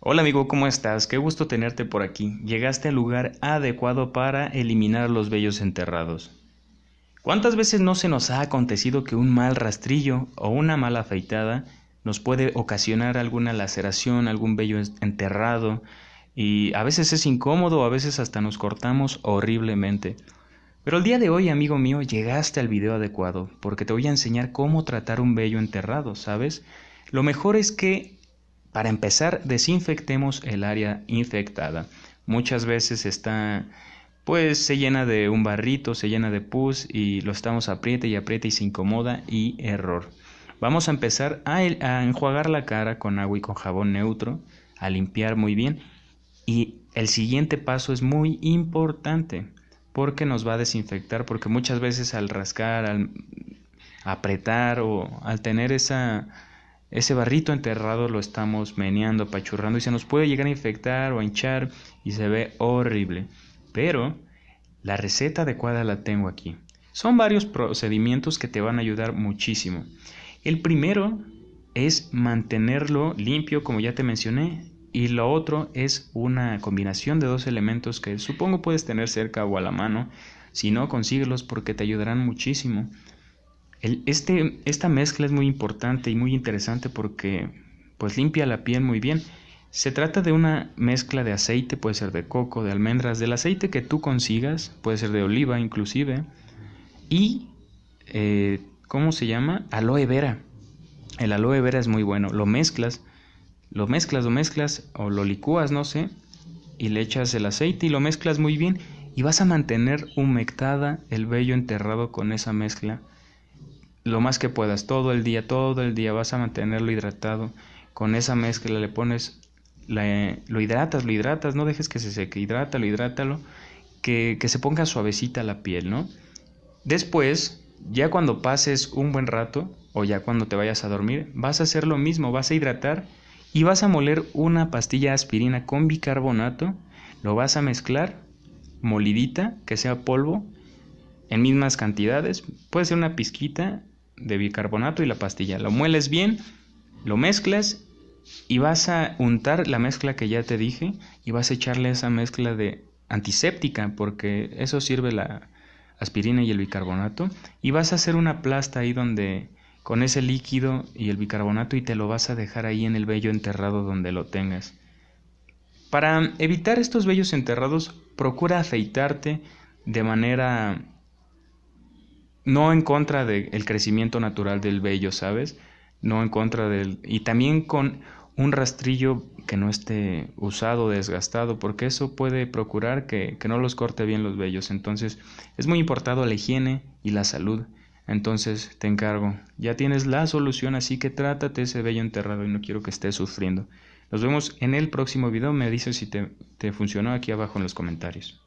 Hola amigo, ¿cómo estás? Qué gusto tenerte por aquí. Llegaste al lugar adecuado para eliminar los vellos enterrados. ¿Cuántas veces no se nos ha acontecido que un mal rastrillo o una mala afeitada nos puede ocasionar alguna laceración, algún vello enterrado? Y a veces es incómodo, a veces hasta nos cortamos horriblemente. Pero el día de hoy, amigo mío, llegaste al video adecuado, porque te voy a enseñar cómo tratar un vello enterrado, ¿sabes? Lo mejor es que para empezar, desinfectemos el área infectada. Muchas veces está pues se llena de un barrito, se llena de pus y lo estamos apriete y apriete y se incomoda y error. Vamos a empezar a, a, enjuagar la cara con agua y con jabón neutro, a limpiar muy bien y el siguiente paso es muy importante porque nos va a desinfectar porque muchas veces al rascar, al apretar o al tener esa ese barrito enterrado lo estamos meneando, apachurrando y se nos puede llegar a infectar o a hinchar y se ve horrible. Pero la receta adecuada la tengo aquí. Son varios procedimientos que te van a ayudar muchísimo. El primero es mantenerlo limpio, como ya te mencioné, y lo otro es una combinación de dos elementos que supongo puedes tener cerca o a la mano. Si no, consíguelos porque te ayudarán muchísimo este, esta mezcla es muy importante y muy interesante porque pues limpia la piel muy bien. Se trata de una mezcla de aceite, puede ser de coco, de almendras, del aceite que tú consigas, puede ser de oliva inclusive, y, eh, ¿cómo se llama? Aloe vera. El aloe vera es muy bueno, lo mezclas, lo mezclas, lo mezclas, o lo licúas, no sé, y le echas el aceite y lo mezclas muy bien, y vas a mantener humectada el vello enterrado con esa mezcla lo más que puedas, todo el día, todo el día vas a mantenerlo hidratado. Con esa mezcla le pones, lo hidratas, lo hidratas, no dejes que se seque, hidrátalo, hidrátalo, que, que se ponga suavecita la piel, ¿no? Después, ya cuando pases un buen rato, o ya cuando te vayas a dormir, vas a hacer lo mismo, vas a hidratar y vas a moler una pastilla de aspirina con bicarbonato, lo vas a mezclar, molidita, que sea polvo, en mismas cantidades, puede ser una pizquita de bicarbonato y la pastilla. Lo mueles bien, lo mezclas y vas a untar la mezcla que ya te dije y vas a echarle esa mezcla de antiséptica porque eso sirve la aspirina y el bicarbonato y vas a hacer una plasta ahí donde con ese líquido y el bicarbonato y te lo vas a dejar ahí en el vello enterrado donde lo tengas. Para evitar estos vellos enterrados, procura afeitarte de manera no en contra del crecimiento natural del vello, ¿sabes? No en contra del... Y también con un rastrillo que no esté usado, desgastado, porque eso puede procurar que, que no los corte bien los vellos. Entonces es muy importante la higiene y la salud. Entonces te encargo, ya tienes la solución, así que trátate ese vello enterrado y no quiero que estés sufriendo. Nos vemos en el próximo video, me dices si te, te funcionó aquí abajo en los comentarios.